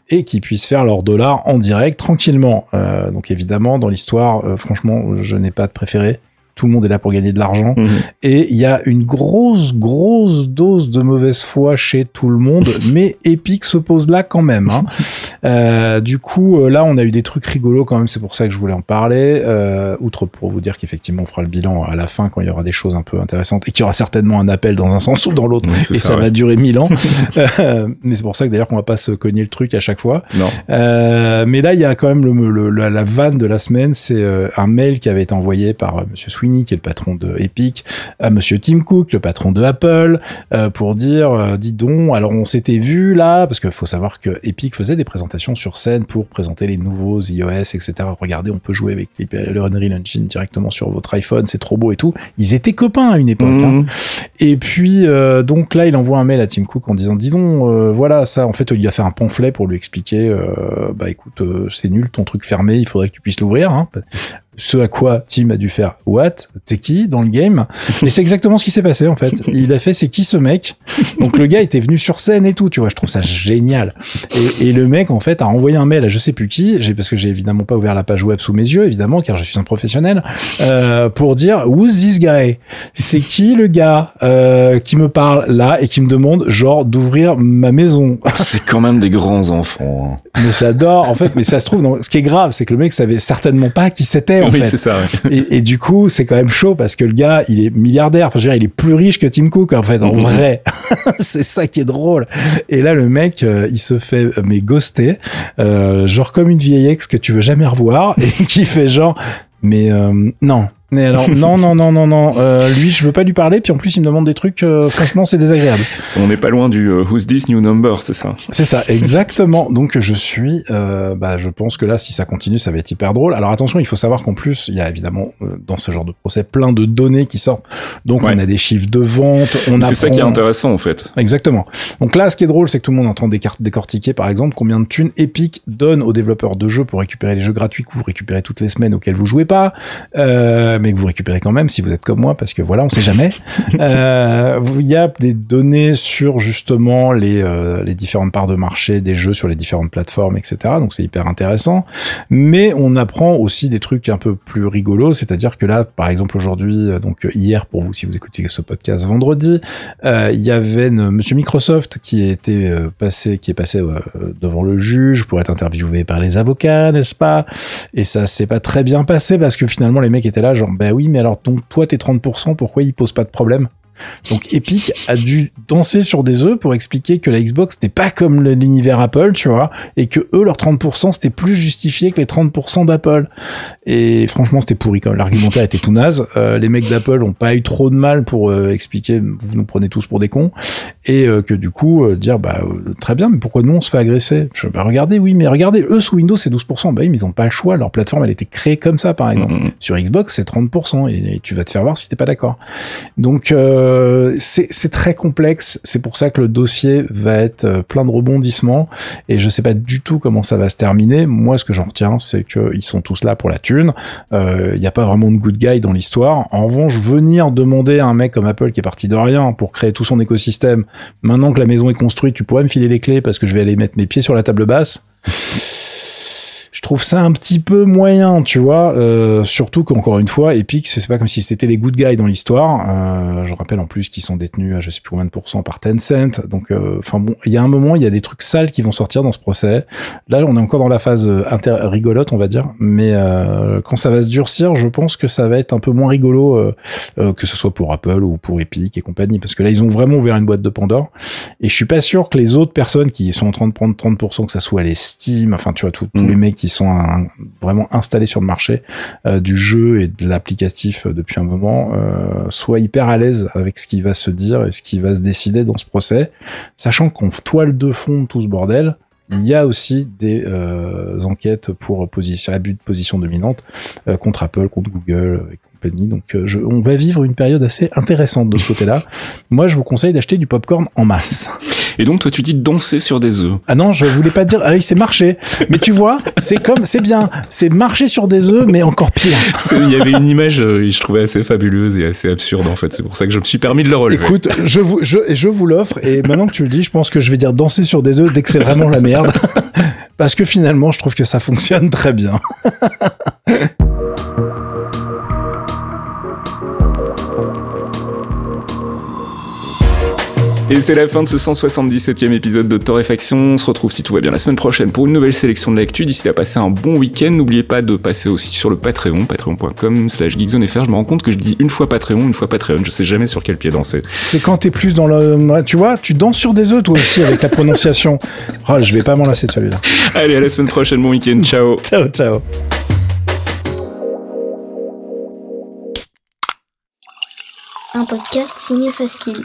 et qu'ils puissent faire leur dollar en direct tranquillement. Euh, donc évidemment, dans l'histoire, euh, franchement, je n'ai pas de préféré. Tout le monde est là pour gagner de l'argent. Mhm. Et il y a une grosse, grosse dose de mauvaise foi chez tout le monde, *laughs* mais Epic se pose là quand même. Hein. *laughs* Euh, du coup, euh, là, on a eu des trucs rigolos quand même, c'est pour ça que je voulais en parler. Euh, outre pour vous dire qu'effectivement, on fera le bilan à la fin quand il y aura des choses un peu intéressantes et qu'il y aura certainement un appel dans un sens ou dans l'autre. Oui, et ça, va durer mille ans. *laughs* Euh, mais c'est pour ça que d'ailleurs qu'on va pas se cogner le truc à chaque fois. Non. Euh, mais là, il y a quand même le, le- la, la vanne de la semaine, c'est un mail qui avait été envoyé par Monsieur Sweeney, qui est le patron de Epic, à Monsieur Tim Cook, le patron de Apple, euh, pour dire, euh, dis donc, alors on s'était vu là, parce qu'il faut savoir que Epic faisait des présentations sur scène pour présenter les nouveaux iOS, etc. Regardez, on peut jouer avec le Unreal Engine directement sur votre iPhone, c'est trop beau et tout. Ils étaient copains à une époque. Mhm. hein. Et puis, euh, donc là, il envoie un mail à Tim Cook en disant, dis donc, voilà, ça, en fait, il a fait un pamphlet pour lui expliquer, bah écoute, c'est nul ton truc fermé, il faudrait que tu puisses l'ouvrir. Hein. Ce à quoi Tim a dû faire What T'es qui dans le game Et c'est exactement ce qui s'est passé en fait. *laughs* Il a fait c'est qui ce mec? Donc le gars était venu sur scène et tout, tu vois. Je trouve ça génial. Et, et le mec en fait a envoyé un mail à je sais plus qui, j'ai parce que j'ai évidemment pas ouvert la page web sous mes yeux évidemment car je suis un professionnel euh, pour dire who's this guy? C'est qui le gars euh, qui me parle là et qui me demande genre d'ouvrir ma maison? *laughs* C'est quand même des grands enfants. hein. Mais j'adore en fait. Mais ça se trouve, ce qui est grave, c'est que le mec savait certainement pas qui c'était en oui, fait. c'est ça. ouais. Et, et du coup, c'est quand même chaud parce que le gars, il est milliardaire. Enfin, je veux dire, il est plus riche que Tim Cook, en fait, en vrai. *laughs* c'est ça qui est drôle. Et là, le mec, euh, il se fait, euh, mais ghoster, euh, genre comme une vieille ex que tu veux jamais revoir et *laughs* qui fait genre, mais euh, non. Mais alors, *laughs* non, non, non, non, non. Euh, lui, je veux pas lui parler. Puis en plus, il me demande des trucs. euh, franchement, c'est désagréable. *laughs* On n'est pas loin du euh, Who's This New Number, c'est ça. C'est ça, exactement. Donc je suis, euh, bah, je pense que là, si ça continue, ça va être hyper drôle. Alors attention, il faut savoir qu'en plus, il y a évidemment euh, dans ce genre de procès plein de données qui sortent. Donc Ouais. on a des chiffres de vente, on C'est ça qui est intéressant en fait. Exactement. Donc là, ce qui est drôle, c'est que tout le monde entend décar- décortiquer, par exemple, combien de thunes Epic donne aux développeurs de jeux pour récupérer les jeux gratuits que vous récupérez toutes les semaines auxquels vous jouez pas, euh, mais que vous récupérez quand même si vous êtes comme moi, parce que voilà, on sait jamais. *laughs* Euh, Il y a des données sur justement les, euh, les différentes parts de marché des jeux sur les différentes plateformes, etc. Donc c'est hyper intéressant. Mais on apprend aussi des trucs un peu plus rigolos, c'est-à-dire que là, par exemple aujourd'hui, euh, donc hier pour vous si vous écoutez ce podcast vendredi, euh, il y avait une- Monsieur Microsoft qui euh, passé, qui est passé devant le juge pour être interviewé par les avocats, n'est-ce pas? Et ça s'est pas très bien passé parce que finalement les mecs étaient là genre bah oui mais alors donc toi t'es 30%, pourquoi il pose pas de problème? Donc Epic a dû danser sur des œufs pour expliquer que la Xbox n'était pas comme l'univers Apple, tu vois, et que eux leurs 30% c'était plus justifié que les 30% d'Apple. Et franchement c'était pourri quand. L'argumentaire était tout naze. Euh, les mecs d'Apple ont pas eu trop de mal pour euh, expliquer vous nous prenez tous pour des cons. Et euh, que du coup dire bah très bien mais pourquoi nous on se fait agresser? Je, bah regardez oui mais regardez eux sous Windows c'est 12% bah oui mais ils ont pas le choix. Leur plateforme elle était créée comme ça par exemple. Sur Xbox c'est 30% et, et tu vas te faire voir si t'es pas d'accord. Donc euh, c'est c'est très complexe. C'est pour ça que le dossier va être euh, plein de rebondissements. Et je sais pas du tout comment ça va se terminer. Moi ce que j'en retiens c'est que ils sont tous là pour la thune. Il n'y a pas vraiment de good guy dans l'histoire. En revanche venir demander à un mec comme Apple qui est parti de rien pour créer tout son écosystème Maintenant que la maison est construite, tu pourrais me filer les clés parce que je vais aller mettre mes pieds sur la table basse. Je trouve ça un petit peu moyen, tu vois. Euh, surtout qu'encore une fois, Epic, c'est pas comme si c'était des good guys dans l'histoire. Euh, je rappelle en plus qu'ils sont détenus à je sais plus combien de pourcents par Tencent. Donc, euh, enfin bon, il y a un moment, il y a des trucs sales qui vont sortir dans ce procès. Là, on est encore dans la phase euh, inter rigolote, on va dire. Mais euh, quand ça va se durcir, je pense que ça va être un peu moins rigolo, que ce soit pour Apple ou pour Epic et compagnie, parce que là, ils ont vraiment ouvert une boîte de Pandore. Et je suis pas sûr que les autres personnes qui sont en train de prendre 30%, que ça soit les Steam, enfin tu vois tous tous Mm. les mecs qui sont un- vraiment installés sur le marché euh, du jeu et de l'applicatif euh, depuis un moment, euh, soient hyper à l'aise avec ce qui va se dire et ce qui va se décider dans ce procès, sachant qu'on toile de fond tout ce bordel. Il y a aussi des euh, enquêtes pour position, abus de position dominante contre Apple, contre Google et compagnie. Donc, je- on va vivre une période assez intéressante de ce côté-là. *laughs* Moi, je vous conseille d'acheter du popcorn en masse. Et donc toi tu dis danser sur des œufs. Ah non, je voulais pas dire. Ah oui, c'est marcher. Mais tu vois, c'est comme, c'est bien. C'est marcher sur des œufs, mais encore pire. *laughs* Il y avait une image, euh, je trouvais assez fabuleuse et assez absurde en fait. C'est pour ça que je me suis permis de le relever. Écoute, je vous, je, je vous l'offre. Et maintenant que tu le dis, je pense que je vais dire danser sur des œufs dès que c'est vraiment la merde. *laughs* Parce que finalement, je trouve que ça fonctionne très bien. *laughs* Et c'est la fin de ce 177e épisode de Torréfaction. On se retrouve si tout va bien la semaine prochaine pour une nouvelle sélection de l'actu. D'ici là, passez un bon week-end. N'oubliez pas de passer aussi sur le Patreon, patreon.com slash geekzonefr. Je me rends compte que je dis une fois Patreon, une fois Patreon. Je sais jamais sur quel pied danser. C'est quand t'es plus dans le, tu vois, tu danses sur des œufs toi aussi avec la prononciation. Oh, *laughs* je vais pas m'en lasser de celui-là. Allez, à la semaine prochaine. Bon week-end. Ciao. *laughs* Ciao, ciao. un podcast signé Faskill.